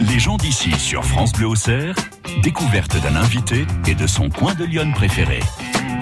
Les gens d'ici sur France Bleu Auxerre, découverte d'un invité et de son coin de Lyon préféré.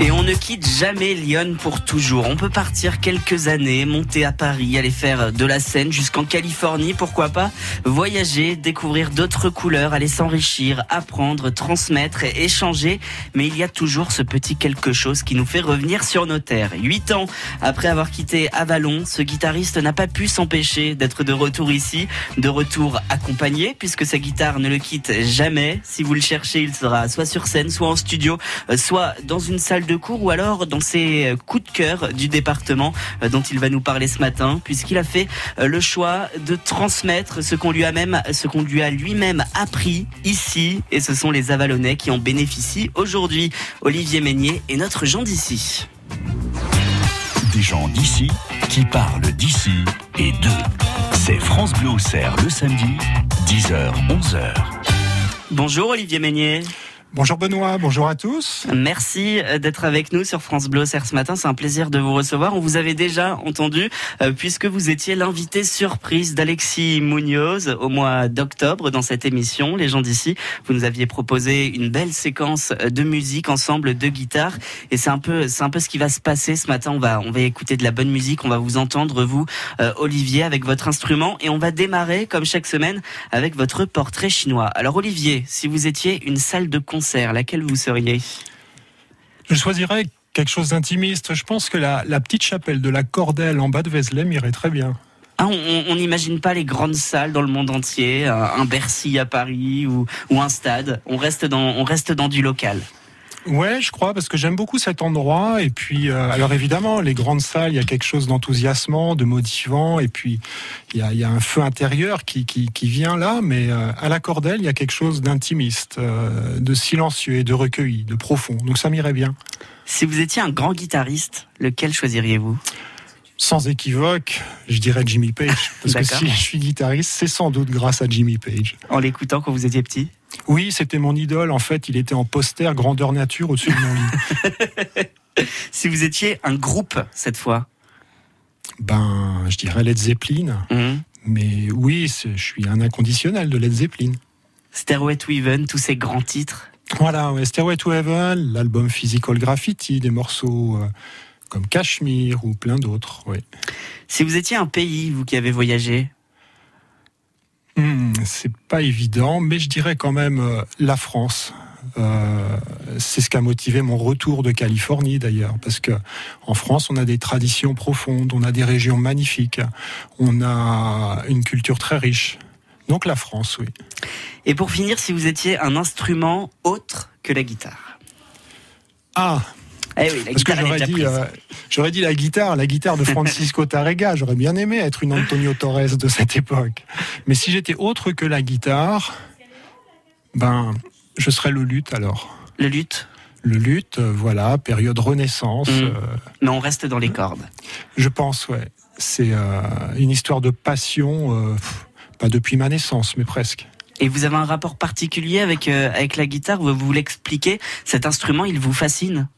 Et on ne quitte jamais Lyon pour toujours. On peut partir quelques années, monter à Paris, aller faire de la scène jusqu'en Californie, pourquoi pas voyager, découvrir d'autres couleurs, aller s'enrichir, apprendre, transmettre et échanger. Mais il y a toujours ce petit quelque chose qui nous fait revenir sur nos terres. Huit ans après avoir quitté Avalon, ce guitariste n'a pas pu s'empêcher d'être de retour ici, de retour accompagné, puisque sa guitare ne le quitte jamais. Si vous le cherchez, il sera soit sur scène, soit en studio, soit dans une salle de cours ou alors dans ses coups de cœur du département euh, dont il va nous parler ce matin puisqu'il a fait euh, le choix de transmettre ce qu'on lui a même ce qu'on lui a lui-même appris ici et ce sont les Avalonnais qui en bénéficient aujourd'hui. Olivier Meignier est notre Jean d'ici. Des gens d'ici qui parlent d'ici et d'eux. C'est France Bleu Auxerre le samedi, 10h, 11h. Bonjour Olivier Meignier. Bonjour Benoît, bonjour à tous. Merci euh, d'être avec nous sur France Bleu ce matin. C'est un plaisir de vous recevoir. On vous avait déjà entendu euh, puisque vous étiez l'invité surprise d'Alexis Munoz au mois d'octobre dans cette émission. Les gens d'ici, vous nous aviez proposé une belle séquence euh, de musique ensemble de guitare et c'est un peu c'est un peu ce qui va se passer ce matin. On va on va écouter de la bonne musique, on va vous entendre vous Olivier avec votre instrument et on va démarrer comme chaque semaine avec votre portrait chinois. Alors Olivier, si vous étiez une salle de concert laquelle vous seriez? Je choisirais quelque chose d'intimiste. Je pense que la, petite chapelle de la Cordelle en bas de Vézelay irait très bien. Ah, on n'imagine pas les grandes salles dans le monde entier, un Bercy à Paris ou, ou un stade. On reste dans, on reste dans du local. Ouais, je crois, parce que j'aime beaucoup cet endroit. Et puis, euh, alors évidemment, les grandes salles, il y a quelque chose d'enthousiasmant, de motivant. Et puis, il y a, y a, un feu intérieur qui, qui, qui vient là. Mais euh, à la cordelle, il y a quelque chose d'intimiste, euh, de silencieux et de recueilli, de profond. Donc ça m'irait bien. Si vous étiez un grand guitariste, lequel choisiriez-vous? Sans équivoque, je dirais Jimmy Page. Parce que si je suis guitariste, c'est sans doute grâce à Jimmy Page. En l'écoutant quand vous étiez petit? Oui, c'était mon idole. En fait, il était en poster grandeur nature au-dessus de mon lit. si vous étiez un groupe cette fois Ben, je dirais Led Zeppelin. Mhm. Mais oui, je suis un inconditionnel de Led Zeppelin. Stairway to Heaven, tous ces grands titres. Voilà, Stairway to Heaven, l'album Physical Graffiti, des morceaux... Euh, comme Cachemire ou plein d'autres. Oui. Si vous étiez un pays, vous qui avez voyagé hmm, C'est pas évident, mais je dirais quand même euh, la France. Euh, c'est ce qui a motivé mon retour de Californie d'ailleurs, parce que en France, on a des traditions profondes, on a des régions magnifiques, on a une culture très riche. Donc la France, oui. Et pour finir, si vous étiez un instrument autre que la guitare? Ah, eh oui, Parce que j'aurais dit, euh, j'aurais dit la guitare, la guitare de Francisco Tarrega. J'aurais bien aimé être une Antonio Torres de cette époque. Mais si j'étais autre que la guitare, ben, je serais le luth alors. Le luth Le luth, euh, voilà, période Renaissance. Mm. Euh, Mais on reste dans les cordes. Je pense, ouais. C'est une histoire de passion, pas depuis ma naissance, mais presque. Et vous avez un rapport particulier avec, avec la guitare? Vous vous l'expliquez? Cet instrument, il vous fascine?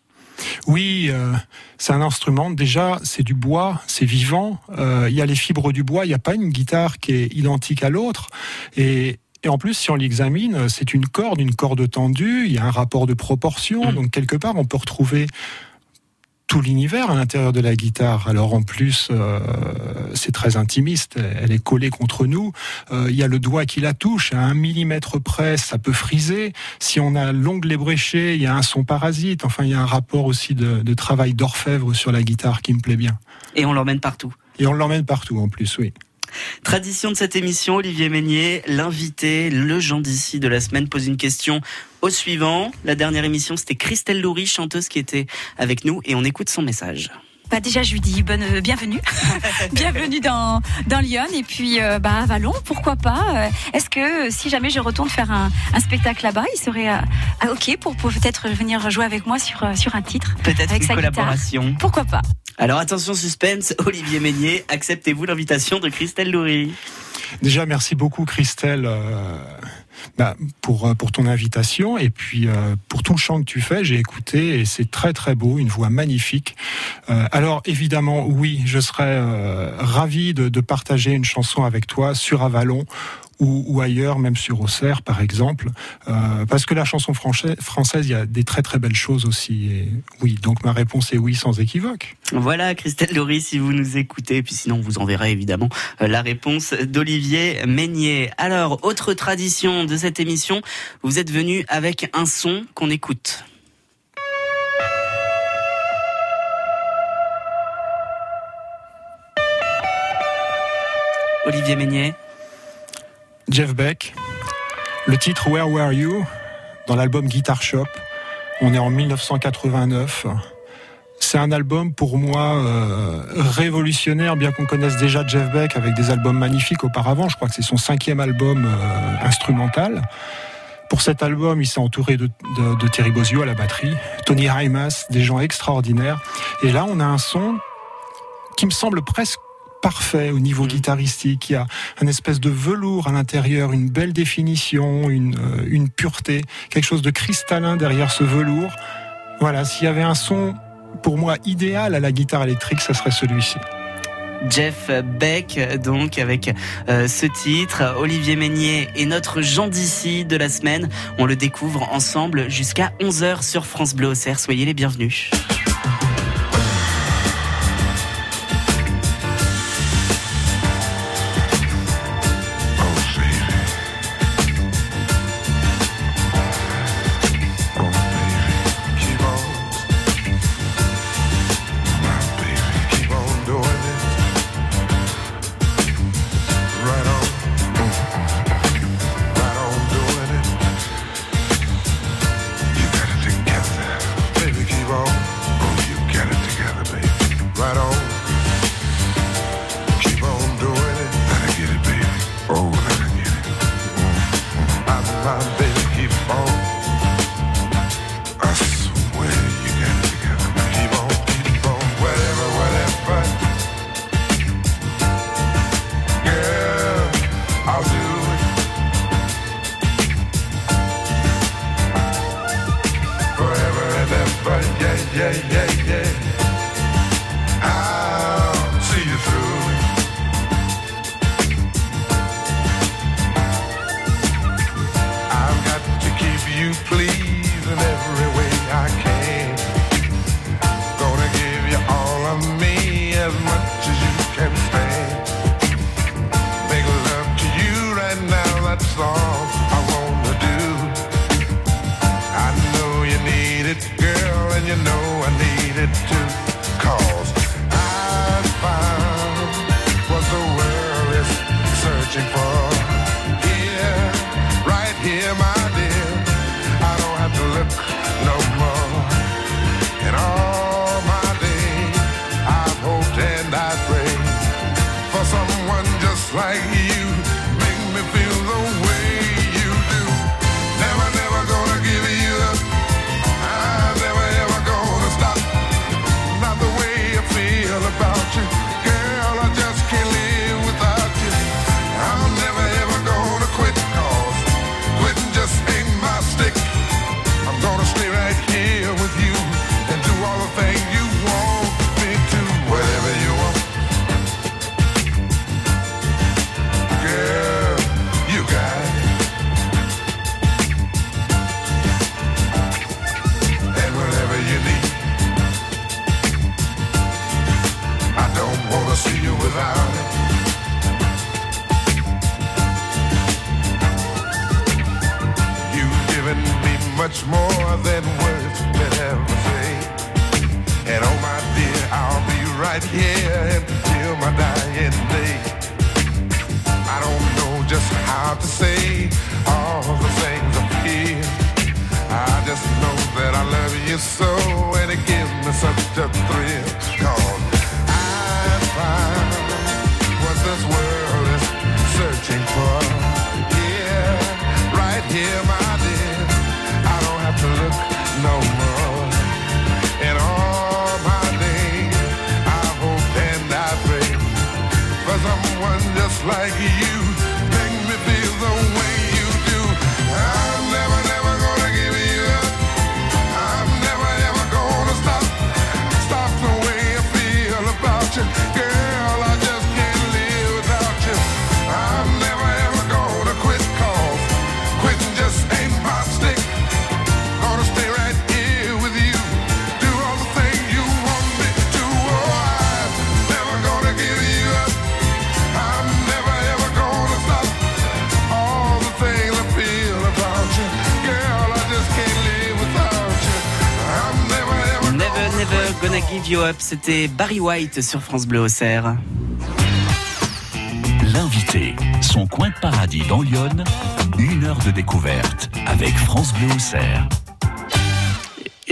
Oui, euh, c'est un instrument. Déjà, c'est du bois, c'est vivant. Euh, il y a les fibres du bois. Il n'y a pas une guitare qui est identique à l'autre. Et, en plus, si on l'examine, c'est une corde, une corde tendue. Il y a un rapport de proportion. Mm. Donc quelque part, on peut retrouver tout l'univers à l'intérieur de la guitare. Alors en plus, euh, c'est très intimiste. Elle est collée contre nous. Euh, il y a le doigt qui la touche à un millimètre près, ça peut friser. Si on a l'ongle ébréché, il y a un son parasite. Enfin, il y a un rapport aussi de, de travail d'orfèvre sur la guitare qui me plaît bien. Et on l'emmène partout. Et on l'emmène partout en plus, oui. Tradition de cette émission, Olivier Meignier, l'invité, le Jean d'ici de la semaine, pose une question au suivant. La dernière émission, c'était Christelle Loury, chanteuse qui était avec nous, et on écoute son message. Bah déjà, je lui dis bonne, euh, bienvenue, bienvenue dans dans Lyon et puis euh, bah à Vallon, pourquoi pas. Euh, est-ce que si jamais je retourne faire un, un spectacle là-bas, il serait ok pour, peut-être venir jouer avec moi sur sur un titre, peut-être avec une sa collaboration. Pourquoi pas. Alors attention suspense, Olivier Meignier, acceptez-vous l'invitation de Christelle Loury Déjà, merci beaucoup Christelle euh, bah, pour, euh, pour ton invitation et puis euh, pour tout le chant que tu fais. J'ai écouté et c'est très très beau, une voix magnifique. alors évidemment, oui, je serais ravi de, de, partager une chanson avec toi sur Avalon ou, ailleurs, même sur Auxerre par exemple, euh, parce que la chanson française, il y a des très très belles choses aussi. Et oui, donc ma réponse est oui sans équivoque. Voilà, Christelle Laurie, si vous nous écoutez, puis sinon on vous enverra évidemment euh, la réponse d'Olivier Meignier. Alors, autre tradition de cette émission, vous êtes venu avec un son qu'on écoute. Olivier Meignier. Jeff Beck. Le titre Where Were You dans l'album Guitar Shop. On est en 1989. C'est un album pour moi euh, révolutionnaire, bien qu'on connaisse déjà Jeff Beck avec des albums magnifiques auparavant. Je crois que c'est son cinquième album euh, instrumental. Pour cet album, il s'est entouré de, de, Thierry Bozio à la batterie, Tony Heimas, des gens extraordinaires. Et là, on a un son qui me semble presque parfait au niveau mm. guitaristique. Il y a un espèce de velours à l'intérieur, une belle définition, une, euh, une pureté, quelque chose de cristallin derrière ce velours. Voilà, s'il y avait un son pour moi idéal à la guitare électrique, ça serait celui-ci. Jeff Beck, donc avec euh, ce titre. Olivier Meignier et notre Jean d'ici de la semaine. On le découvre ensemble jusqu'à 11h sur France Bleu Auxerre. Soyez les bienvenus. C'était Barry White sur France Bleu Auxerre. L'invité, son coin de paradis dans Lyon, une heure de découverte avec France Bleu Auxerre.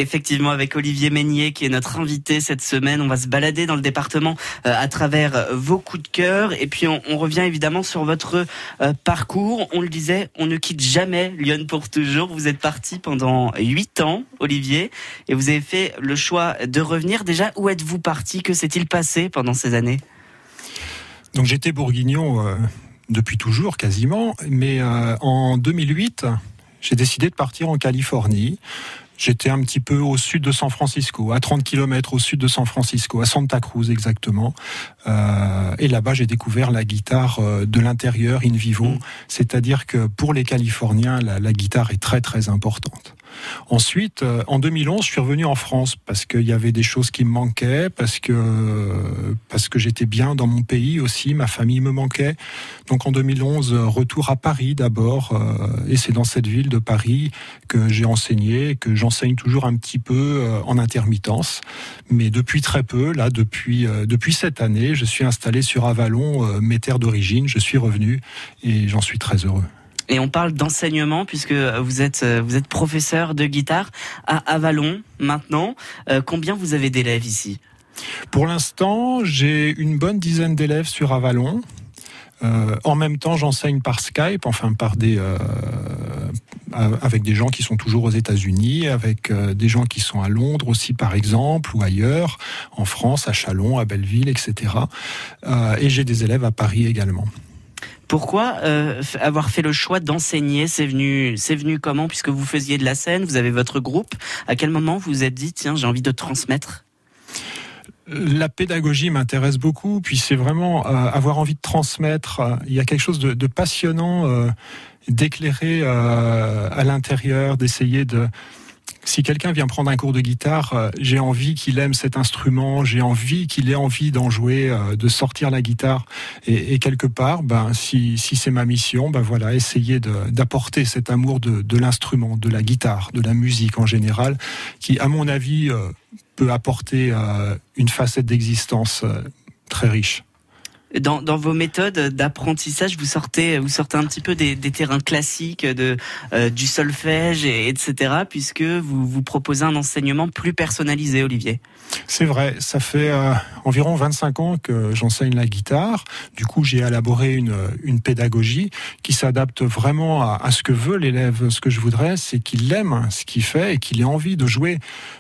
Effectivement, avec Olivier Meignier, qui est notre invité cette semaine, on va se balader dans le département euh, à travers euh, vos coups de cœur. Et puis, on, revient évidemment sur votre euh, parcours. On le disait, on ne quitte jamais Lyon pour toujours. Vous êtes parti pendant huit ans, Olivier, et vous avez fait le choix de revenir. Déjà, où êtes-vous parti? Que s'est-il passé pendant ces années? Donc, j'étais bourguignon depuis toujours, quasiment. Mais en 2008, j'ai décidé de partir en Californie. J'étais un petit peu au sud de San Francisco, à 30 km au sud de San Francisco, à Santa Cruz exactement. Euh, et là-bas, j'ai découvert la guitare euh, de l'intérieur in vivo. Mm. C'est-à-dire que pour les Californiens, la, la guitare est très très importante. Ensuite, euh, en 2011, je suis revenu en France parce qu'il y avait des choses qui me manquaient, parce que parce que j'étais bien dans mon pays aussi, ma famille me manquait. Donc en 2011, euh, retour à Paris d'abord, euh, et c'est dans cette ville de Paris que j'ai enseigné, que j'enseigne toujours un petit peu euh, en intermittence, mais depuis très peu. Là, depuis euh, depuis cette année, je suis installé sur Avalon, euh, mes terres d'origine. Je suis revenu et j'en suis très heureux. Et on parle d'enseignement puisque vous êtes euh, vous êtes professeur de guitare à Avalon maintenant. Euh, combien vous avez d'élèves ici? Pour l'instant, j'ai une bonne dizaine d'élèves sur Avalon. Euh, en même temps, j'enseigne par Skype, enfin par des euh, avec des gens qui sont toujours aux États-Unis, avec euh, des gens qui sont à Londres aussi, par exemple, ou ailleurs, en France, à Chalon, à Belleville, etc. Euh, et j'ai des élèves à Paris également. Pourquoi euh, avoir fait le choix d'enseigner? C'est venu, c'est venu comment? Puisque vous faisiez de la scène, vous avez votre groupe. À quel moment vous vous êtes dit tiens j'ai envie de transmettre? La pédagogie m'intéresse beaucoup, puis c'est vraiment euh, avoir envie de transmettre. euh, Il y a quelque chose de, passionnant d'éclairer à l'intérieur, d'essayer de... Si quelqu'un vient prendre un cours de guitare, euh, j'ai envie qu'il aime cet instrument, j'ai envie qu'il ait envie d'en jouer, euh, de sortir la guitare. Et, quelque part, ben, si, si c'est ma mission, ben voilà, essayer d'apporter cet amour de, l'instrument, de la guitare, de la musique en général, qui, à mon avis, euh, peut apporter une facette d'existence très riche. Dans, vos méthodes d'apprentissage, vous sortez, vous sortez un petit peu des, terrains classiques de euh, du solfège, et, etc. Puisque vous vous proposez un enseignement plus personnalisé, Olivier. C'est vrai, ça fait euh, environ 25 ans que j'enseigne la guitare. Du coup, j'ai élaboré une, une pédagogie qui s'adapte vraiment à, ce que veut l'élève. Ce que je voudrais, c'est qu'il aime ce qu'il fait et qu'il ait envie de jouer.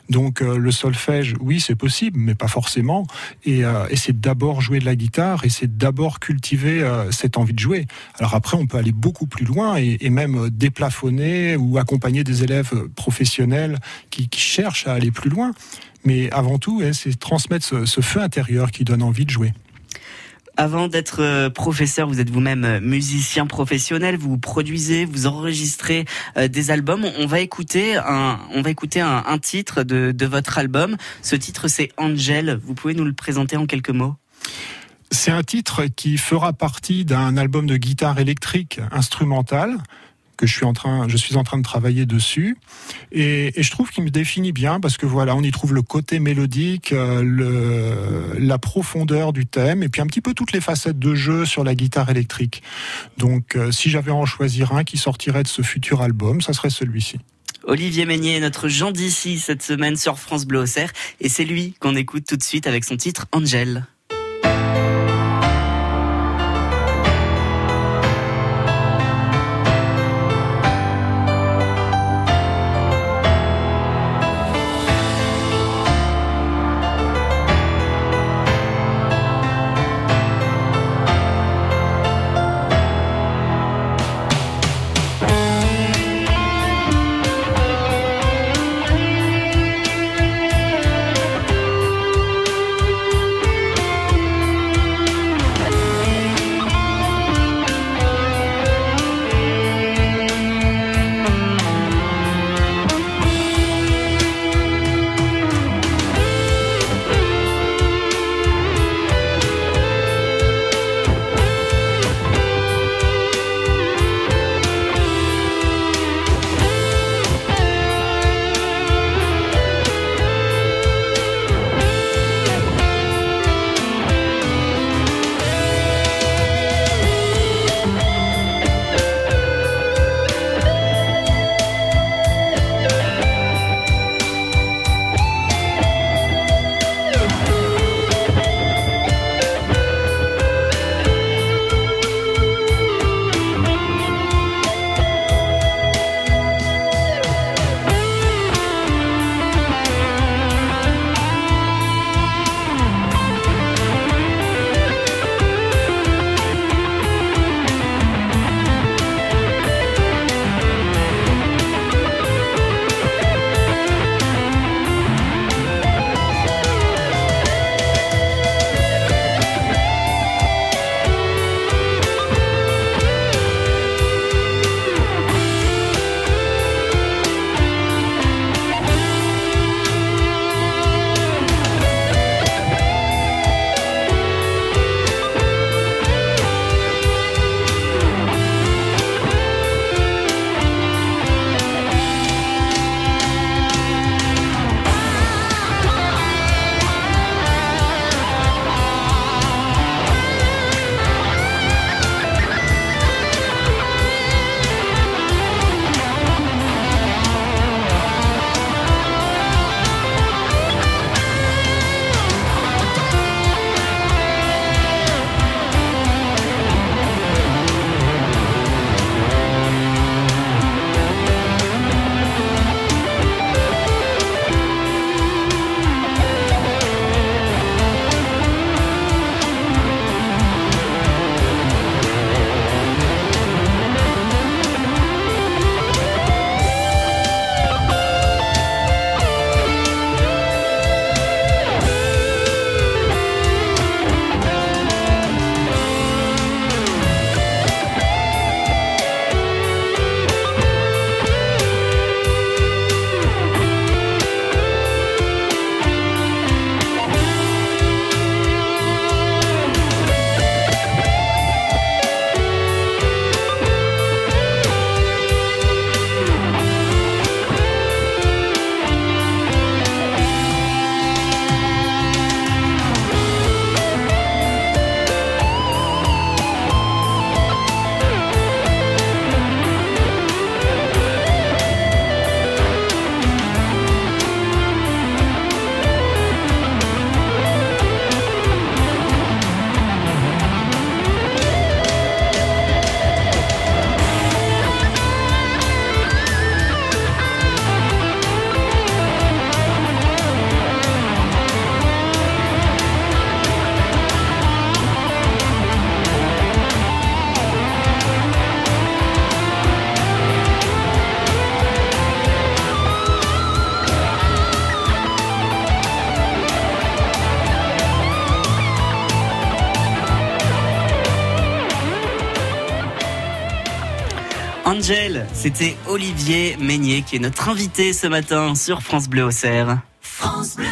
Donc euh, le solfège, oui, c'est possible, mais pas forcément. Et, c'est d'abord jouer de la guitare d'abord cultiver euh, cette envie de jouer. Alors après, on peut aller beaucoup plus loin et, même euh, déplafonner ou accompagner des élèves professionnels qui, cherchent à aller plus loin. Mais avant tout, ouais, c'est transmettre ce, feu intérieur qui donne envie de jouer. Avant d'être euh, professeur, vous êtes vous-même euh, musicien professionnel. Vous produisez, vous enregistrez euh, des albums. On va écouter un, on va écouter un titre de, de votre album. Ce titre, c'est Angel. Vous pouvez nous le présenter en quelques mots? C'est un titre qui fera partie d'un album de guitare électrique instrumentale que je suis en train, je suis en train de travailler dessus, et, je trouve qu'il me définit bien parce que voilà, on y trouve le côté mélodique, euh, la profondeur du thème, et puis un petit peu toutes les facettes de jeu sur la guitare électrique. Donc, euh, si j'avais en choisir un qui sortirait de ce futur album, ça serait celui-ci. Olivier Meignier est notre Jean d'ici cette semaine sur France Bleu Auxerre, et c'est lui qu'on écoute tout de suite avec son titre. Angel, c'était Olivier Meignier qui est notre invité ce matin sur France Bleu Auxerre. France Bleu.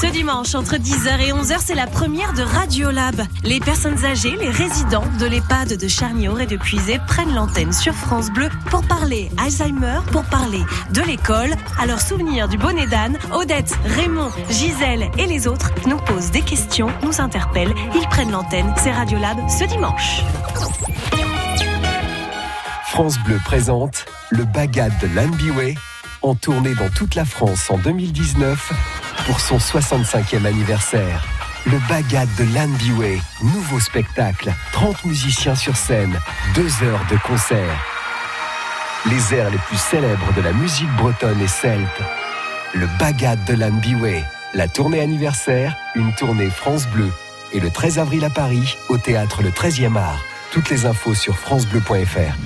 Ce dimanche, entre 10h et 11h, c'est la première de Radiolab. Les personnes âgées, les résidents de l'EHPAD de Charnior et de Puisay prennent l'antenne sur France Bleu pour parler Alzheimer, pour parler de l'école. À leur souvenir du bonnet d'âne, Odette, Raymond, Gisèle et les autres nous posent des questions, nous interpellent. Ils prennent l'antenne. C'est Radiolab ce dimanche. France Bleu présente le Bagad de Lanbiway en tournée dans toute la France en 2019 pour son 65e anniversaire. Le Bagad de Lanbiway, nouveau spectacle, 30 musiciens sur scène, deux heures de concert. Les airs les plus célèbres de la musique bretonne et celte. Le Bagad de Lanbiway, la tournée anniversaire, une tournée France Bleu. Et le 13 avril à Paris, au théâtre Le 13e Art. Toutes les infos sur francebleu.fr.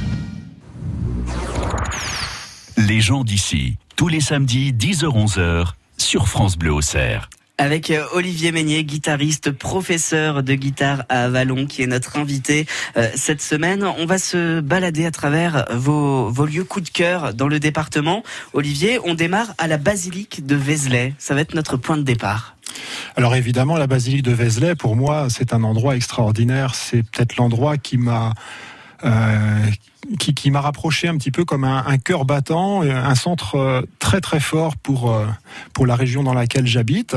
Les gens d'ici, tous les samedis 10h-11h sur France Bleu Auxerre. Avec euh, Olivier Meignier, guitariste, professeur de guitare à Avalon, qui est notre invité euh, cette semaine. On va se balader à travers vos, vos lieux coup de cœur dans le département. Olivier, on démarre à la basilique de Vézelay. Ça va être notre point de départ. Alors évidemment, la basilique de Vézelay, pour moi, c'est un endroit extraordinaire. C'est peut-être l'endroit qui m'a qui, qui m'a rapproché un petit peu comme un, un cœur battant, un centre euh, très très fort pour euh, pour la région dans laquelle j'habite.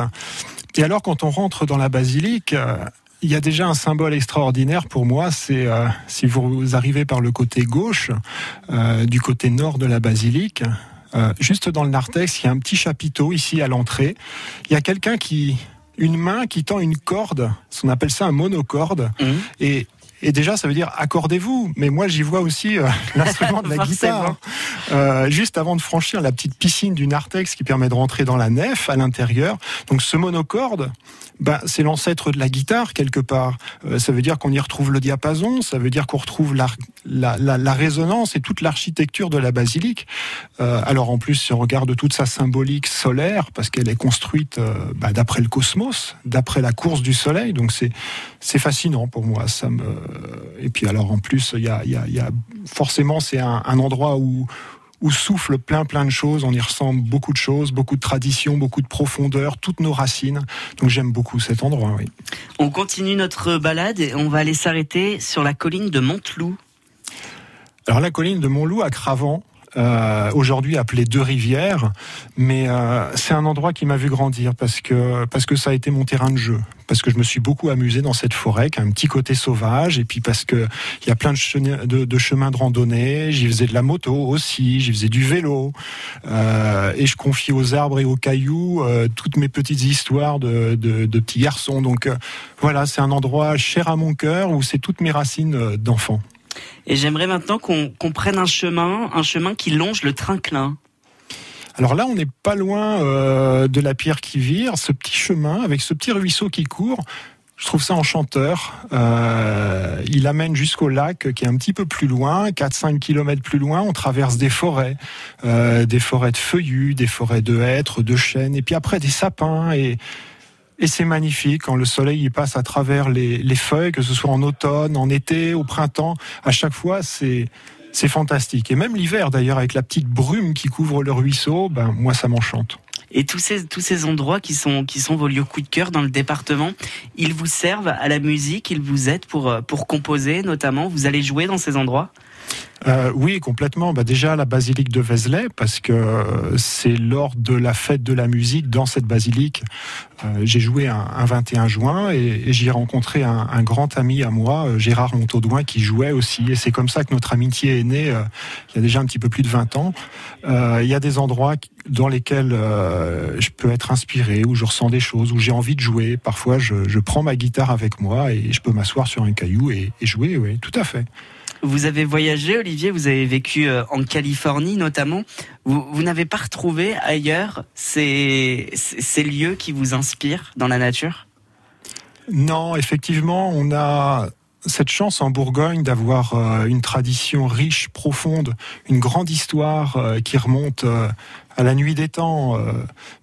Et alors, quand on rentre dans la basilique, euh, il y a déjà un symbole extraordinaire pour moi. C'est euh, si vous arrivez par le côté gauche, euh, du côté nord de la basilique. juste dans le narthex, il y a un petit chapiteau ici à l'entrée. Il y a quelqu'un qui, une main qui tend une corde, on appelle ça un monocorde, Mmh. et et déjà, ça veut dire accordez-vous. Mais moi, j'y vois aussi euh, l'instrument de la guitare. Euh, juste avant de franchir la petite piscine du narthex qui permet de rentrer dans la nef à l'intérieur. Donc, ce monocorde, bah, c'est l'ancêtre de la guitare quelque part. Euh, ça veut dire qu'on y retrouve le diapason. Ça veut dire qu'on retrouve la, la, la, résonance et toute l'architecture de la basilique. Euh, alors, en plus, si on regarde toute sa symbolique solaire, parce qu'elle est construite euh, bah, d'après le cosmos, d'après la course du soleil. Donc, c'est c'est fascinant pour moi. Ça me et puis alors en plus, il y a, y a, y a forcément c'est un, un endroit où où souffle plein plein de choses. On y ressent beaucoup de choses, beaucoup de traditions, beaucoup de profondeur, toutes nos racines. Donc j'aime beaucoup cet endroit. Oui. On continue notre balade et on va aller s'arrêter sur la colline de Monteloup. Alors la colline de Montloup à Cravant. Euh, aujourd'hui appelée Deux Rivières, mais euh, c'est un endroit qui m'a vu grandir parce que parce que ça a été mon terrain de jeu, parce que je me suis beaucoup amusé dans cette forêt, qui a un petit côté sauvage, et puis parce que il y a plein de, cheni- de, de chemins de randonnée. J'y faisais de la moto aussi, j'y faisais du vélo, euh, et je confie aux arbres et aux cailloux toutes mes petites histoires de, de, petits garçons. Donc voilà, c'est un endroit cher à mon cœur où c'est toutes mes racines d'enfant. Et j'aimerais maintenant qu'on prenne un chemin, un chemin qui longe le Trinclin. Alors là, on n'est pas loin euh, de la pierre qui vire, ce petit chemin avec ce petit ruisseau qui court. Je trouve ça enchanteur. Euh, il amène jusqu'au lac qui est un petit peu plus loin, 4-5 kilomètres plus loin. On traverse des forêts, euh, des forêts de feuillus, des forêts de hêtres, de chênes, et puis après des sapins. Et, et c'est magnifique quand le soleil il passe à travers les, les feuilles, que ce soit en automne, en été, au printemps. À chaque fois, c'est c'est fantastique. Et même l'hiver, d'ailleurs, avec la petite brume qui couvre le ruisseau, ben moi, ça m'enchante. Et tous ces, tous ces endroits qui sont, qui sont vos lieux coup de cœur dans le département, ils vous servent à la musique, ils vous aident pour, pour composer notamment. Vous allez jouer dans ces endroits? Euh, oui, complètement. Bah, déjà la basilique de Vézelay, parce que euh, c'est lors de la fête de la musique dans cette basilique. euh, j'ai joué un, un 21 juin et, et j'y ai rencontré un, grand ami à moi, Gérard Montaudoin, qui jouait aussi. Et c'est comme ça que notre amitié est née il y a déjà un petit peu plus de 20 ans. Il y a des endroits dans lesquels je peux être inspiré, où je ressens des choses, où j'ai envie de jouer. Parfois, je, je prends ma guitare avec moi et je peux m'asseoir sur un caillou et, et jouer. Oui, tout à fait. Vous avez voyagé, Olivier, vous avez vécu euh, en Californie notamment. Vous, n'avez pas retrouvé ailleurs ces, lieux qui vous inspirent dans la nature? Non, effectivement, on a cette chance en Bourgogne d'avoir euh, une tradition riche, profonde, une grande histoire euh, qui remonte à la nuit des temps,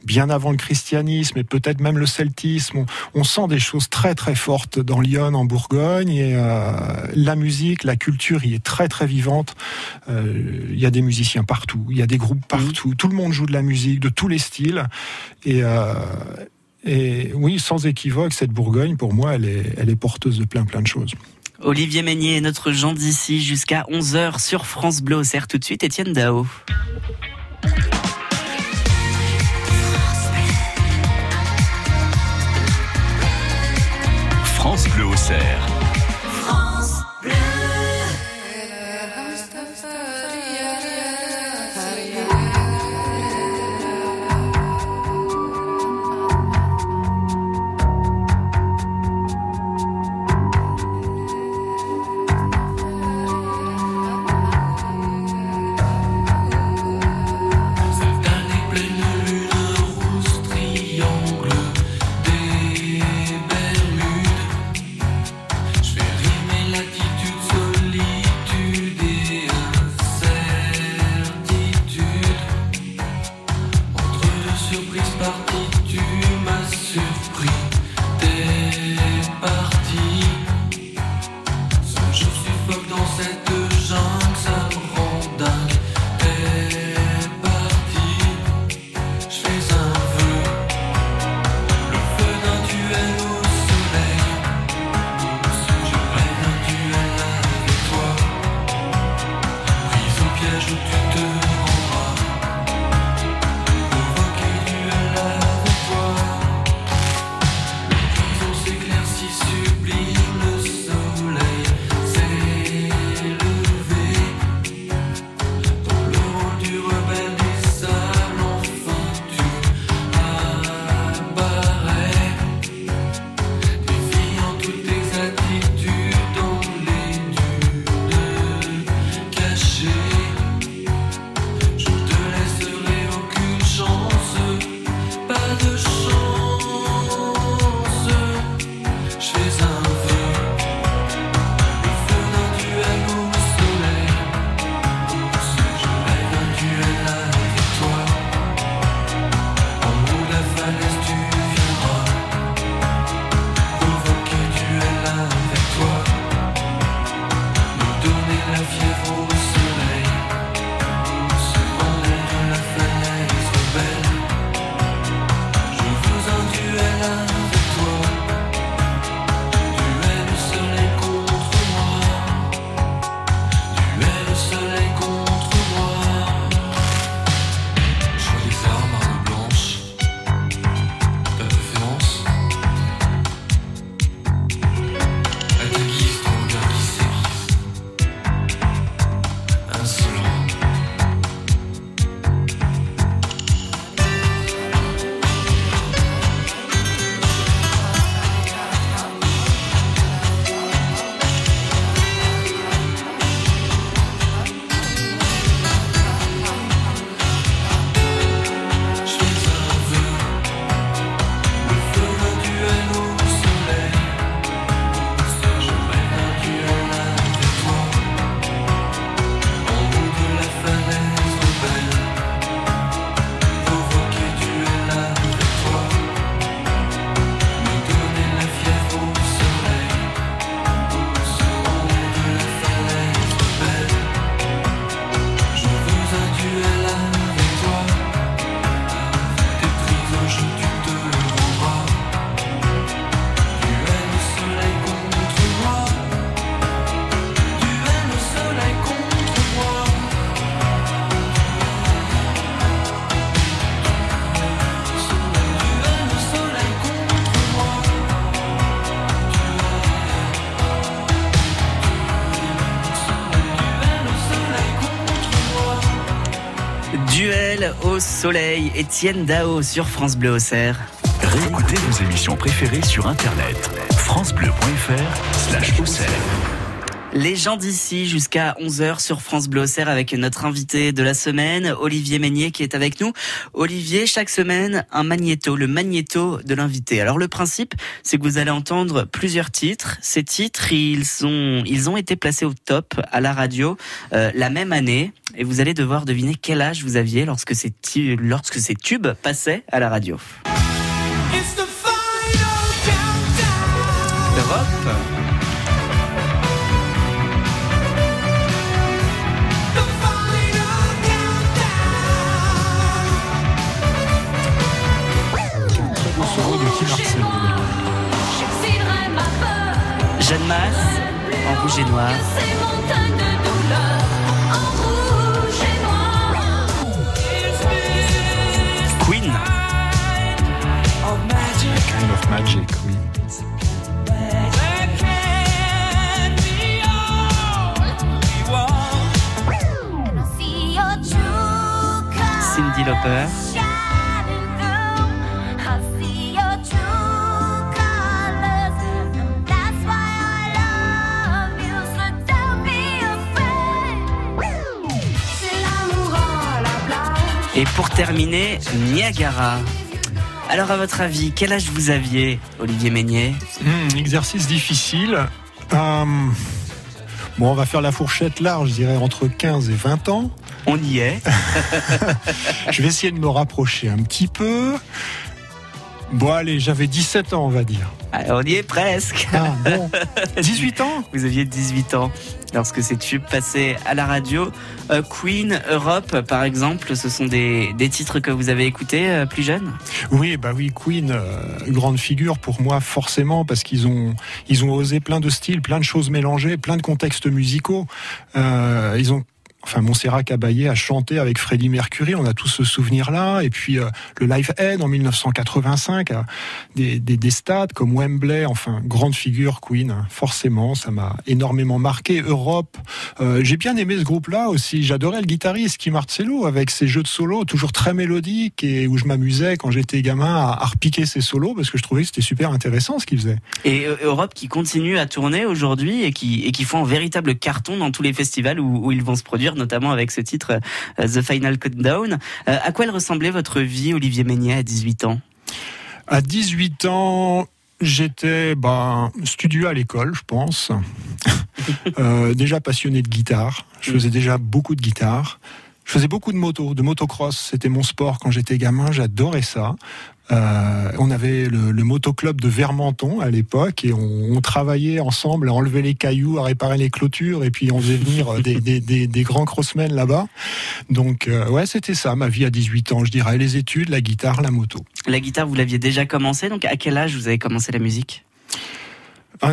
bien avant le christianisme et peut-être même le celtisme. On, sent des choses très très fortes dans Lyon, en Bourgogne, et la musique, la culture y est très très vivante. Il y a des musiciens partout, il y a des groupes partout, tout le monde joue de la musique, de tous les styles, et et oui, sans équivoque, cette Bourgogne, pour moi, elle est, elle est porteuse de plein plein de choses. Olivier Meignier, notre Jean d'ici, jusqu'à 11h sur France Bleu. Serre tout de suite Étienne Dao. France Bleu au soleil, Étienne Dao sur France Bleu Auxerre. Réécoutez vos émissions préférées sur internet francebleu.fr slash Les gens d'ici jusqu'à 11h sur France Bleu Auxerre avec notre invité de la semaine, Olivier Meignier qui est avec nous. Olivier, chaque semaine, un magnéto, le magnéto de l'invité. Alors le principe, c'est que vous allez entendre plusieurs titres. Ces titres, ils ont, ils ont été placés au top à la radio euh, la même année et vous allez devoir deviner quel âge vous aviez lorsque ces, lorsque ces tubes passaient à la radio. Europe. Rouge et noir. Queen. Kind of magic, oui. Cindy Lauper. Et pour terminer, Niagara. Alors à votre avis, quel âge vous aviez, Olivier Meignet Hmm, exercice difficile. Euh, bon, on va faire la fourchette large, je dirais entre 15 et 20 ans. On y est. je vais essayer de me rapprocher un petit peu. Bon, allez, j'avais 17 ans, on va dire. Ah, on y est presque. Ah, bon. 18 ans Vous aviez 18 ans lorsque ces tubes passaient à la radio. Euh, Queen, Europe, par exemple, ce sont des, des titres que vous avez écoutés euh, plus jeune Oui, bah oui, Queen, euh, grande figure pour moi forcément parce qu'ils ont ils ont osé plein de styles, plein de choses mélangées, plein de contextes musicaux. Euh, ils ont enfin Montserrat Caballé a chanté avec Freddie Mercury, on a tous ce souvenir-là, et puis euh, le Live Aid en 1985, euh, des, des, des, stades comme Wembley, enfin grande figure Queen, hein, forcément, ça m'a énormément marqué. Europe, euh, j'ai bien aimé ce groupe-là aussi, j'adorais le guitariste Kim Marcello avec ses jeux de solo toujours très mélodiques et où je m'amusais quand j'étais gamin à, à repiquer ses solos parce que je trouvais que c'était super intéressant ce qu'il faisait. Et Europe qui continue à tourner aujourd'hui et qui, et qui font un véritable carton dans tous les festivals où ils vont se produire notamment avec ce titre euh, The Final Countdown. Euh, à quoi elle ressemblait votre vie, Olivier Meignet, à 18 ans? À 18 ans, J'étais bah, studieux à l'école, je pense. euh, déjà passionné de guitare. Je faisais déjà beaucoup de guitare. Je faisais beaucoup de moto, de motocross. C'était mon sport quand j'étais gamin. J'adorais ça. Euh, on avait le, le motoclub de Vermenton à l'époque et on, on, travaillait ensemble à enlever les cailloux, à réparer les clôtures et puis on faisait venir des, des, des, des, grands crossmen là-bas. Donc euh, ouais, c'était ça ma vie à 18 ans, je dirais. Les études, la guitare, la moto. La guitare, vous l'aviez déjà commencé. Donc à quel âge vous avez commencé la musique?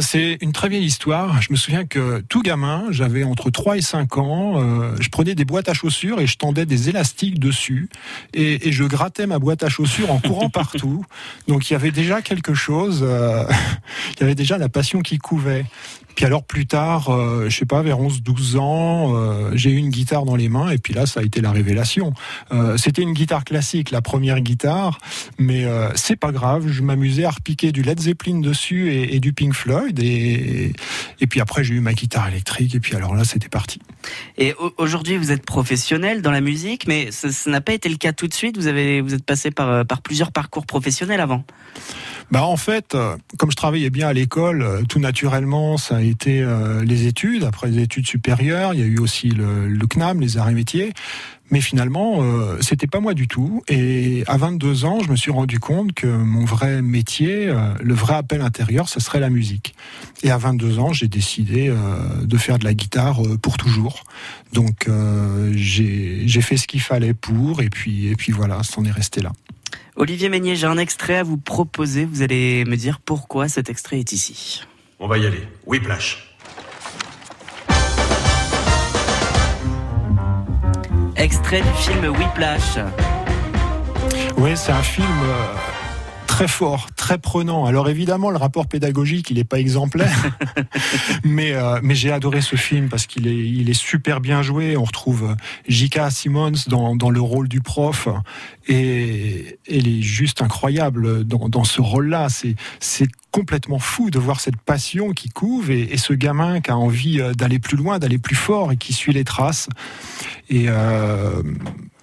C'est une très vieille histoire. Je me souviens que tout gamin, j'avais entre 3 et 5 ans, euh, je prenais des boîtes à chaussures et je tendais des élastiques dessus et, et je grattais ma boîte à chaussures en courant partout. Donc il y avait déjà quelque chose, euh, il y avait déjà la passion qui couvait. Puis alors plus tard, euh, je sais pas, vers 11-12 ans, euh, j'ai eu une guitare dans les mains et puis là, ça a été la révélation. Euh, C'était une guitare classique, la première guitare, mais euh, c'est pas grave. Je m'amusais à repiquer du Led Zeppelin dessus et, et du Pink Floyd et, et puis après j'ai eu ma guitare électrique et puis alors là, c'était parti. Et aujourd'hui, vous êtes professionnel dans la musique, mais ça n'a pas été le cas tout de suite. Vous avez, vous êtes passé par par plusieurs parcours professionnels avant. Bah en fait, comme je travaillais bien à l'école, tout naturellement, ça a été euh, les études. Après les études supérieures, il y a eu aussi le, CNAM, les arts et métiers. Mais finalement, euh, c'était pas moi du tout. Et à 22 ans, je me suis rendu compte que mon vrai métier, euh, le vrai appel intérieur, ce serait la musique. Et à 22 ans, j'ai décidé euh, de faire de la guitare pour toujours. Donc j'ai fait ce qu'il fallait pour, et puis et puis voilà, c'en est resté là. Olivier Meignet, j'ai un extrait à vous proposer. Vous allez me dire pourquoi cet extrait est ici. On va y aller. Whiplash. Extrait du film Whiplash. Oui, c'est un film euh, très fort, très prenant. Alors évidemment, le rapport pédagogique, il n'est pas exemplaire, mais euh, mais j'ai adoré ce film parce qu'il est il est super bien joué. On retrouve J.K. Simmons dans, dans le rôle du prof et elle est juste incroyable dans, dans ce rôle-là. C'est c'est complètement fou de voir cette passion qui couve et, et ce gamin qui a envie euh, d'aller plus loin, d'aller plus fort et qui suit les traces. Et euh,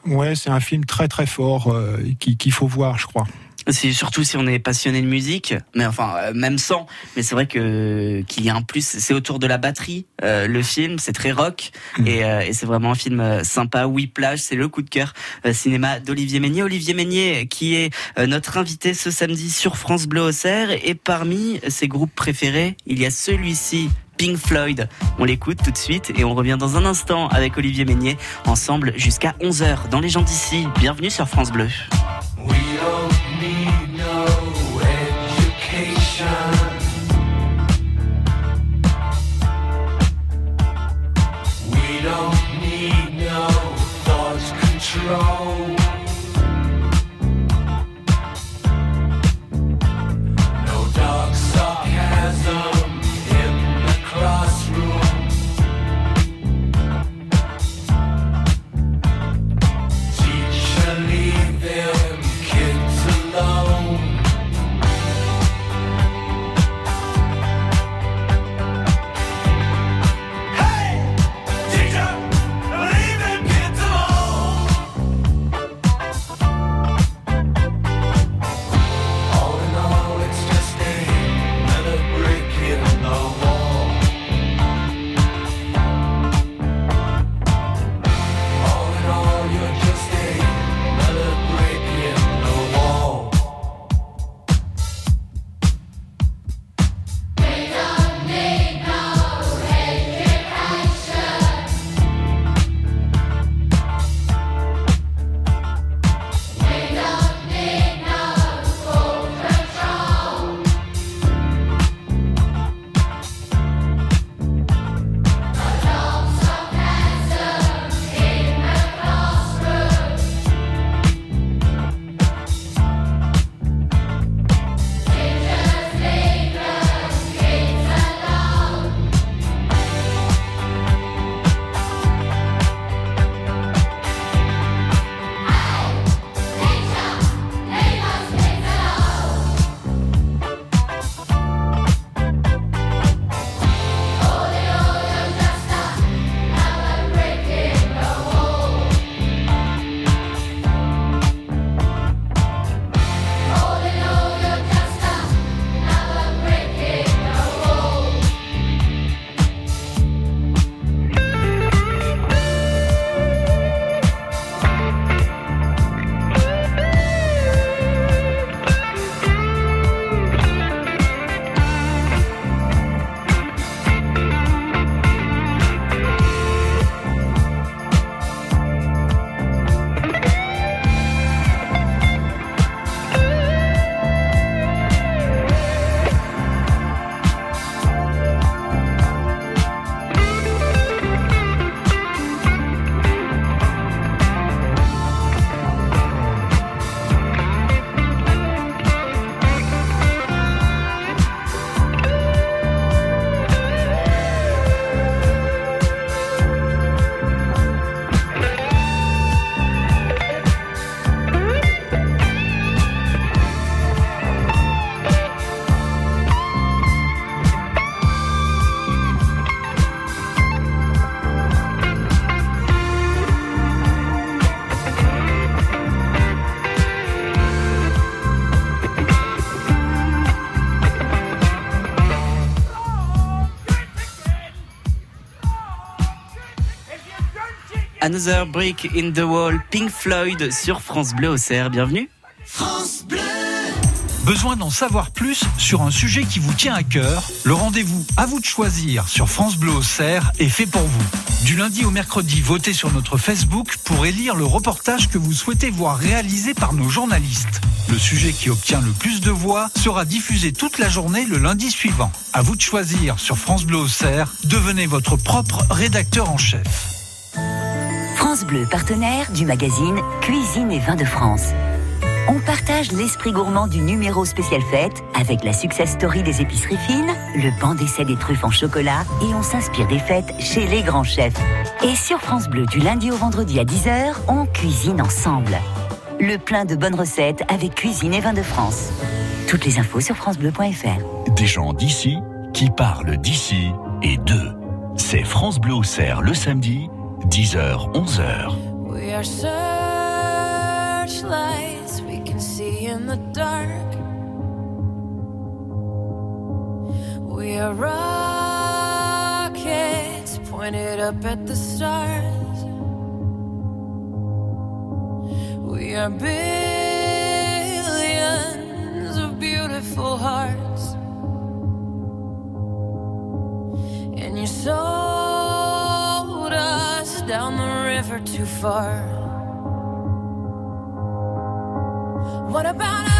ouais, c'est un film très très fort euh, qu'il faut voir, je crois. C'est surtout si on est passionné de musique, mais enfin euh, même sans. Mais c'est vrai que qu'il y a un plus. C'est autour de la batterie. Euh, le film, c'est très rock Mhm. et, euh, et c'est vraiment un film euh, sympa. Whiplash, c'est le coup de cœur euh, cinéma d'Olivier Meignet. Olivier Meignet, qui est euh, notre invité ce samedi sur France Bleu Auxerre. Et parmi ses groupes préférés, il y a celui-ci. Pink Floyd. On l'écoute tout de suite et on revient dans un instant avec Olivier Meignet ensemble jusqu'à 11h dans les gens d'ici. Bienvenue sur France Bleu. We wrong. Another Brick in the Wall, Pink Floyd sur France Bleu Auxerre. Bienvenue. Besoin d'en savoir plus sur un sujet qui vous tient à cœur? Le rendez-vous à vous de choisir sur France Bleu Auxerre est fait pour vous. Du lundi au mercredi, votez sur notre Facebook pour élire le reportage que vous souhaitez voir réalisé par nos journalistes. Le sujet qui obtient le plus de voix sera diffusé toute la journée le lundi suivant. À vous de choisir sur France Bleu Auxerre. Devenez votre propre rédacteur en chef. France Bleu, partenaire du magazine Cuisine et Vins de France. On partage l'esprit gourmand du numéro spécial fête avec la success story des épiceries fines, le banc d'essai des truffes en chocolat et on s'inspire des fêtes chez les grands chefs. Et sur France Bleu du lundi au vendredi à 10h, on cuisine ensemble. Le plein de bonnes recettes avec Cuisine et Vin de France. Toutes les infos sur francebleu.fr. Des gens d'ici qui parlent d'ici et d'eux. C'est France Bleu au Cerf le samedi, 10h, 11h. We are searchlights we can see in the dark. We are rockets pointed up at the stars. We are billions of beautiful hearts. And you sold the river too far. What about us?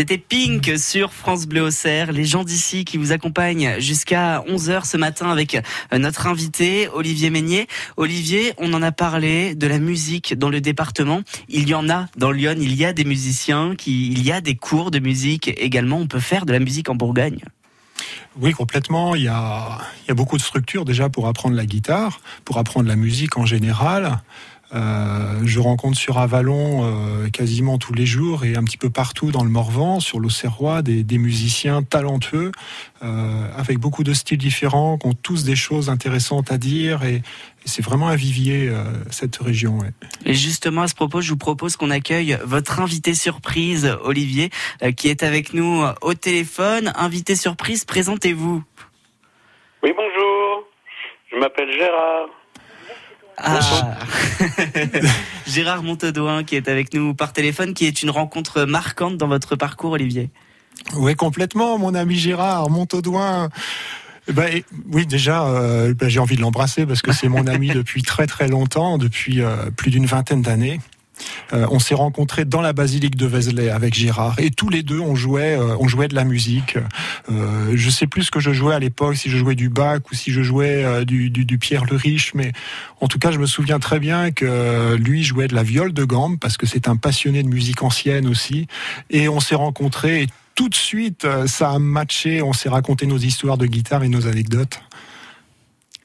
C'était Pink sur France Bleu au Cerf, les gens d'ici qui vous accompagnent jusqu'à 11h ce matin avec euh, notre invité Olivier Meignier. Olivier, on en a parlé de la musique dans le département. Il y en a dans Lyon, il y a des musiciens, qui, il y a des cours de musique également. On peut faire de la musique en Bourgogne. Oui, complètement. Il y, a, il y a beaucoup de structures déjà pour apprendre la guitare, pour apprendre la musique en général. Euh, je rencontre sur Avalon euh, quasiment tous les jours et un petit peu partout dans le Morvan, sur l'Auxerrois, des, des musiciens talentueux, euh, avec beaucoup de styles différents, qui ont tous des choses intéressantes à dire et, et c'est vraiment un vivier, euh, cette région. ouais. Et justement, à ce propos, je vous propose qu'on accueille votre invité surprise, Olivier, euh, qui est avec nous au téléphone. Invité surprise, présentez-vous. Oui, bonjour. Je m'appelle Gérard. Ah. Gérard Montaudoin qui est avec nous par téléphone, qui est une rencontre marquante dans votre parcours, Olivier. Oui, complètement, mon ami Gérard Montaudoin. Eh Ben, et- oui, déjà, euh, ben, j'ai envie de l'embrasser parce que c'est mon ami depuis très très longtemps, depuis euh, plus d'une vingtaine d'années. Euh, on s'est rencontrés dans la basilique de Vézelay avec Gérard et tous les deux on jouait, euh, on jouait de la musique. Euh, je sais plus ce que je jouais à l'époque, si je jouais du Bach ou si je jouais euh, du, Pierre le Riche, mais en tout cas je me souviens très bien que lui jouait de la viole de gambe parce que c'est un passionné de musique ancienne aussi. Et on s'est rencontrés et tout de suite ça a matché. On s'est raconté nos histoires de guitare et nos anecdotes.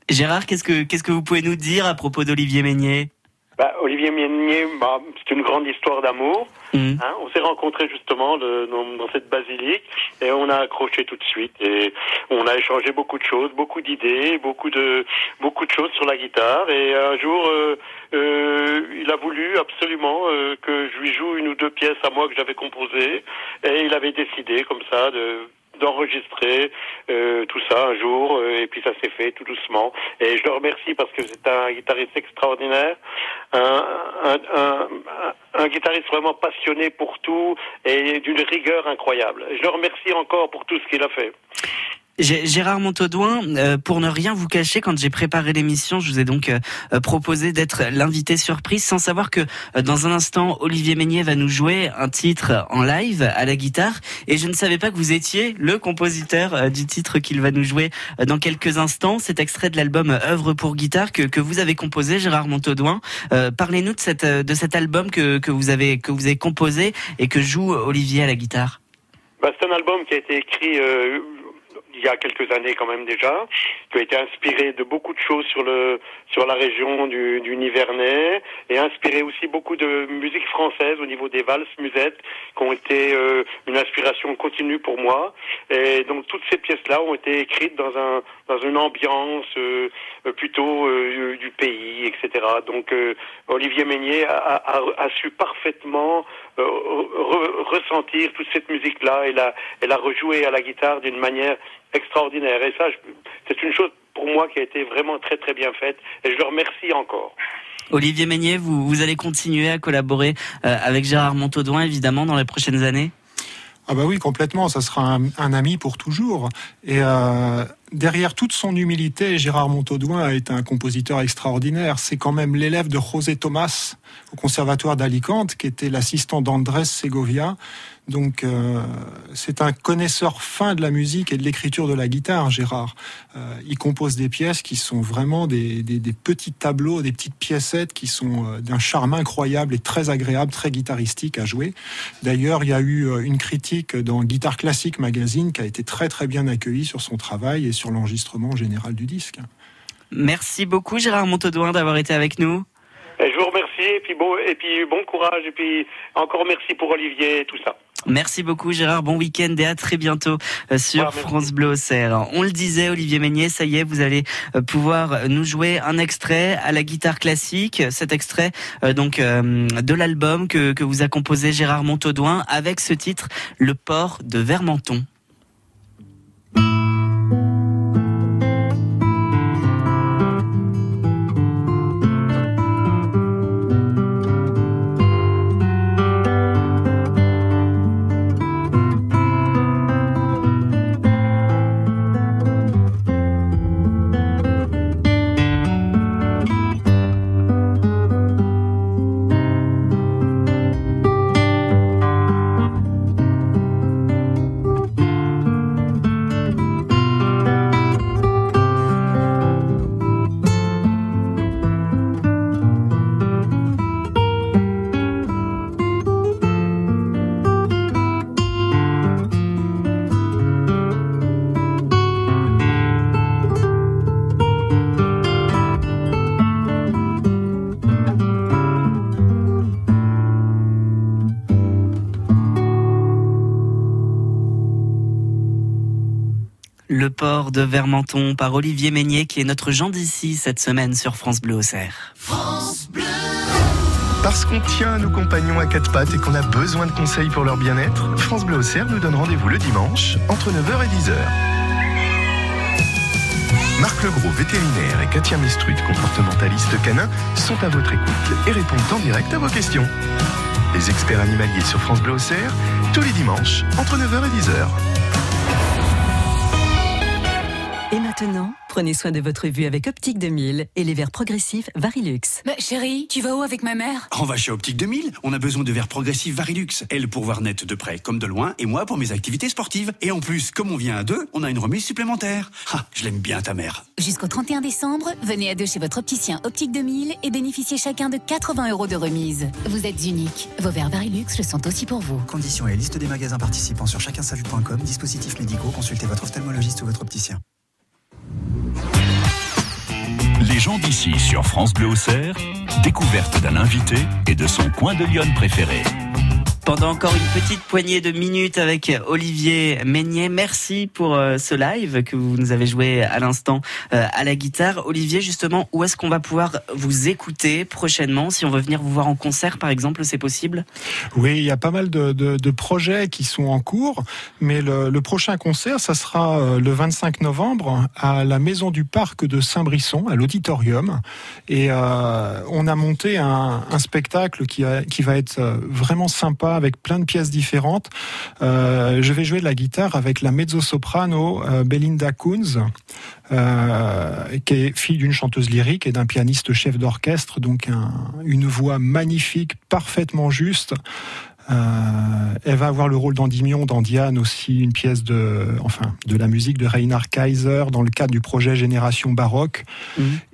Gérard, qu'est-ce que qu'est-ce que vous pouvez nous dire à propos d'Olivier Meignet Bah, Olivier Mienier, bah, c'est une grande histoire d'amour. Mhm. Hein, on s'est rencontrés justement de- dans, dans cette basilique et on a accroché tout de suite et on a échangé beaucoup de choses, beaucoup d'idées, beaucoup de beaucoup de choses sur la guitare et un jour euh, euh, il a voulu absolument euh, que je lui joue une ou deux pièces à moi que j'avais composées et il avait décidé comme ça de d'enregistrer euh, tout ça un jour euh, et puis ça s'est fait tout doucement. Et je le remercie parce que c'est un guitariste extraordinaire un, un, guitariste vraiment passionné pour tout et d'une rigueur incroyable. Je le remercie encore pour tout ce qu'il a fait Gérard Montaudoin, euh, pour ne rien vous cacher, quand j'ai préparé l'émission, je vous ai donc euh, euh, proposé d'être l'invité surprise, sans savoir que euh, dans un instant, Olivier Meignet va nous jouer un titre en live à la guitare, et je ne savais pas que vous étiez le compositeur euh, du titre qu'il va nous jouer euh, dans quelques instants. Cet extrait de l'album Œuvre pour guitare que, que vous avez composé, Gérard Montaudoin. Parlez-nous de, cette, de cet album que, que vous avez que vous avez composé et que joue Olivier à la guitare. Bah, c'est un album qui a été écrit y a quelques années quand même déjà, qui a été inspiré de beaucoup de choses sur le sur la région du, du Nivernais et inspiré aussi beaucoup de musique française au niveau des valses musettes qui ont été euh, une inspiration continue pour moi. Et donc toutes ces pièces-là ont été écrites dans un dans une ambiance euh, plutôt euh, du pays, etc. Donc euh, Olivier a, a, a- a su parfaitement euh, re- ressentir toute cette musique-là et la, et la rejouer à la guitare d'une manière extraordinaire. Et ça, c'est une chose pour moi qui a été vraiment très très bien faite et je le remercie encore. Olivier Meignet, vous, vous allez continuer à collaborer euh, avec Gérard Montaudoin, évidemment, dans les prochaines années? Ah bah oui, complètement, ça sera un, ami pour toujours. Et euh, derrière toute son humilité, Gérard Montaudoin est un compositeur extraordinaire. C'est quand même l'élève de José Thomas au Conservatoire d'Alicante, qui était l'assistant d'Andrés Segovia. Donc euh, c'est un connaisseur fin de la musique et de l'écriture de la guitare, Gérard. Euh, il compose des pièces qui sont vraiment des, des, des petits tableaux, des petites piécettes qui sont euh, d'un charme incroyable et très agréable, très guitaristique à jouer. D'ailleurs, il y a eu une critique dans Guitare Classique Magazine qui a été très très bien accueillie sur son travail et sur l'enregistrement général du disque. Merci beaucoup, Gérard Montaudoin, d'avoir été avec nous. Et je vous remercie et puis bon et puis bon courage et puis encore merci pour Olivier et tout ça. Merci beaucoup, Gérard. Bon week-end et à très bientôt euh, sur France Bleu Auxerre. On le disait, Olivier Meignet, ça y est, vous allez euh, pouvoir nous jouer un extrait à la guitare classique. Cet extrait, euh, donc, euh, de l'album que, que vous a composé Gérard Montaudoin avec ce titre, Le port de Vermenton. De Vermenton par Olivier Meignet qui est notre Jean d'ici cette semaine sur France Bleu Auxerre. Parce qu'on tient nos compagnons à quatre pattes et qu'on a besoin de conseils pour leur bien-être, France Bleu Auxerre nous donne rendez-vous le dimanche entre 9h et 10h. Marc Legros, vétérinaire, et Katia Mistrut, comportementaliste canin, sont à votre écoute et répondent en direct à vos questions. Les experts animaliers sur France Bleu Auxerre, tous les dimanches, entre 9h et 10h. Maintenant, prenez soin de votre vue avec Optique 2000 et les verres progressifs Varilux. Mais chérie, tu vas où avec ma mère? On va chez Optique 2000. On a besoin de verres progressifs Varilux. Elle pour voir net de près comme de loin et moi pour mes activités sportives. Et en plus, comme on vient à deux, on a une remise supplémentaire. Ah, je l'aime bien ta mère. Jusqu'au 31 décembre, venez à deux chez votre opticien Optique 2000 et bénéficiez chacun de 80 euros de remise. Vous êtes unique. Vos verres Varilux le sont aussi pour vous. Conditions et liste des magasins participants sur chacunsavu.com. Dispositifs médicaux, consultez votre ophtalmologiste ou votre opticien. Les gens d'ici sur France Bleu Auxerre, découverte d'un invité et de son coin de Lyon préféré. Pendant encore une petite poignée de minutes avec Olivier Meignet, merci pour euh, ce live que vous nous avez joué à l'instant euh, à la guitare. Olivier, justement, où est-ce qu'on va pouvoir vous écouter prochainement? Si on veut venir vous voir en concert, par exemple, c'est possible? Oui, il y a pas mal de, projets qui sont en cours, mais le, prochain concert, ça sera euh, le 25 novembre à la Maison du Parc de Saint-Brisson, à l'auditorium. Et on a monté un, spectacle qui, qui va être vraiment sympa avec plein de pièces différentes. Euh, je vais jouer de la guitare avec la mezzo-soprano euh, Belinda Kunz, euh, qui est fille d'une chanteuse lyrique et d'un pianiste chef d'orchestre, donc un- une voix magnifique, parfaitement juste. Euh, elle va avoir le rôle d'Endymion dans Diane aussi, une pièce de, enfin, de la musique de Reinhard Kaiser dans le cadre du projet Génération Baroque.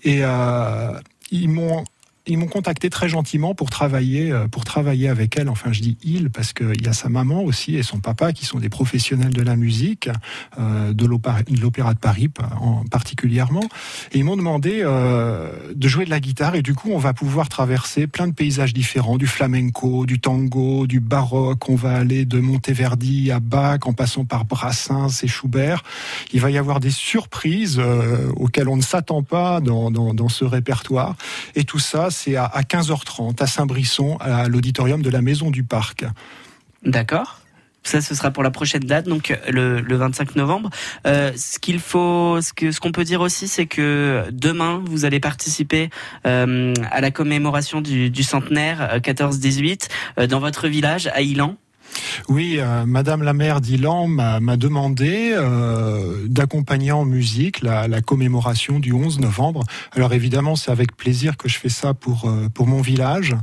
Et euh, ils m'ont ils m'ont contacté très gentiment pour travailler euh, pour travailler avec elle. Enfin, je dis il parce qu'il y a sa maman aussi et son papa qui sont des professionnels de la musique, euh, de l'opéra de Paris en particulièrement. Et ils m'ont demandé euh, de jouer de la guitare et du coup, on va pouvoir traverser plein de paysages différents, du flamenco, du tango, du baroque. On va aller de Monteverdi à Bach en passant par Brassens et Schubert. Il va y avoir des surprises auxquelles on ne s'attend pas dans, dans ce répertoire. Et tout ça, c'est à, à 15h30 à Saint-Brisson, à l'auditorium de la Maison du Parc. D'accord. Ça, ce sera pour la prochaine date, donc le, le 25 novembre. Euh, ce qu'il faut, ce que ce qu'on peut dire aussi, c'est que demain, vous allez participer euh, à la commémoration du, du centenaire euh, 14-18 euh, dans votre village à Ilan. Oui, euh, Madame la maire d'Ilan m'a m'a demandé euh, d'accompagner en musique la, la commémoration du 11 novembre. Alors évidemment, c'est avec plaisir que je fais ça pour euh, pour mon village.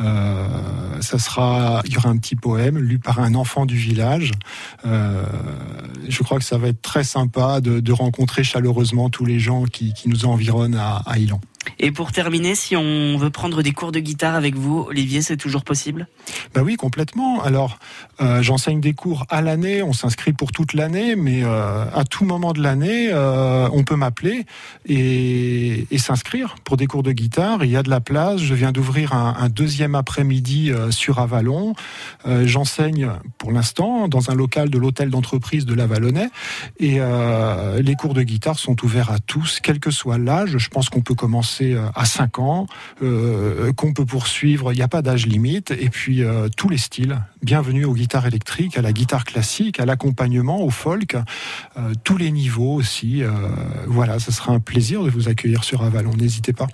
Euh, ça sera, il y aura un petit poème lu par un enfant du village. Euh, je crois que ça va être très sympa de, de rencontrer chaleureusement tous les gens qui, qui nous environnent à, à Ilan. Et pour terminer, si on veut prendre des cours de guitare avec vous, Olivier, c'est toujours possible? Bah oui, complètement. Alors, euh, j'enseigne des cours à l'année, on s'inscrit pour toute l'année, mais euh, à tout moment de l'année, euh, on peut m'appeler et, et s'inscrire pour des cours de guitare. Il y a de la place. Je viens d'ouvrir un, un deuxième après-midi euh, sur Avalon. Euh, J'enseigne pour l'instant dans un local de l'hôtel d'entreprise de l'Avalonnais et euh, les cours de guitare sont ouverts à tous, quel que soit l'âge. Je pense qu'on peut commencer à 5 ans, qu'on peut poursuivre, il n'y a pas d'âge limite, et puis tous les styles. Bienvenue aux guitares électriques, à la guitare classique, à l'accompagnement, au folk, tous les niveaux aussi. voilà, ce sera un plaisir de vous accueillir sur Avalon, n'hésitez pas.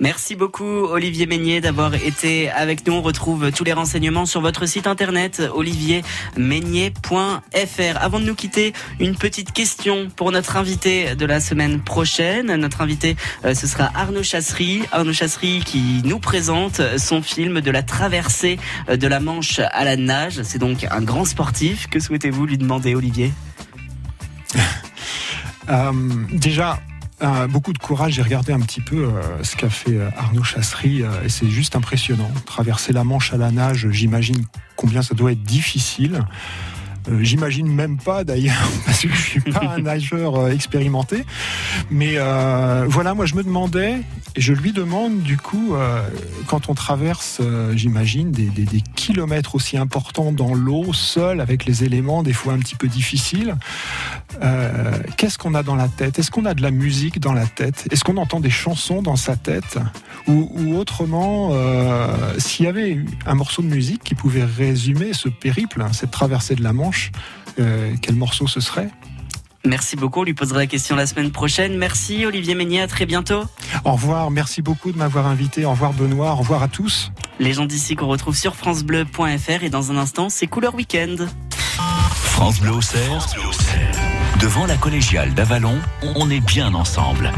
Merci beaucoup Olivier Meignet d'avoir été avec nous. On retrouve tous les renseignements sur votre site internet oliviermeignet.fr. Avant de nous quitter, une petite question pour notre invité de la semaine prochaine. Notre invité, euh, ce sera Arnaud Chassery. Arnaud Chassery qui nous présente son film de la traversée euh, de la Manche à la nage. C'est donc un grand sportif. Que souhaitez-vous lui demander Olivier? Euh, déjà, euh, beaucoup de courage. J'ai regardé un petit peu euh, ce qu'a fait euh, Arnaud Chassery et c'est juste impressionnant. Traverser la Manche à la nage, j'imagine combien ça doit être difficile. Euh, J'imagine même pas d'ailleurs, parce que je suis pas un nageur euh, expérimenté. Mais euh, voilà, moi je me demandais, et je lui demande du coup, quand on traverse, j'imagine, des, des- kilomètres aussi importants dans l'eau, seul, avec les éléments des fois un petit peu difficiles, qu'est-ce qu'on a dans la tête? Est-ce qu'on a de la musique dans la tête? Est-ce qu'on entend des chansons dans sa tête? Ou, autrement, s'il y avait un morceau de musique qui pouvait résumer ce périple, hein, cette traversée de la Manche, euh, quel morceau ce serait? Merci beaucoup, on lui posera la question la semaine prochaine. Merci Olivier Meunier, à très bientôt. Au revoir, merci beaucoup de m'avoir invité. Au revoir Benoît, au revoir à tous. Les gens d'ici qu'on retrouve sur francebleu.fr et dans un instant, c'est Couleur Week-end. France Bleu Auxerre, devant la collégiale d'Avalon, on est bien ensemble.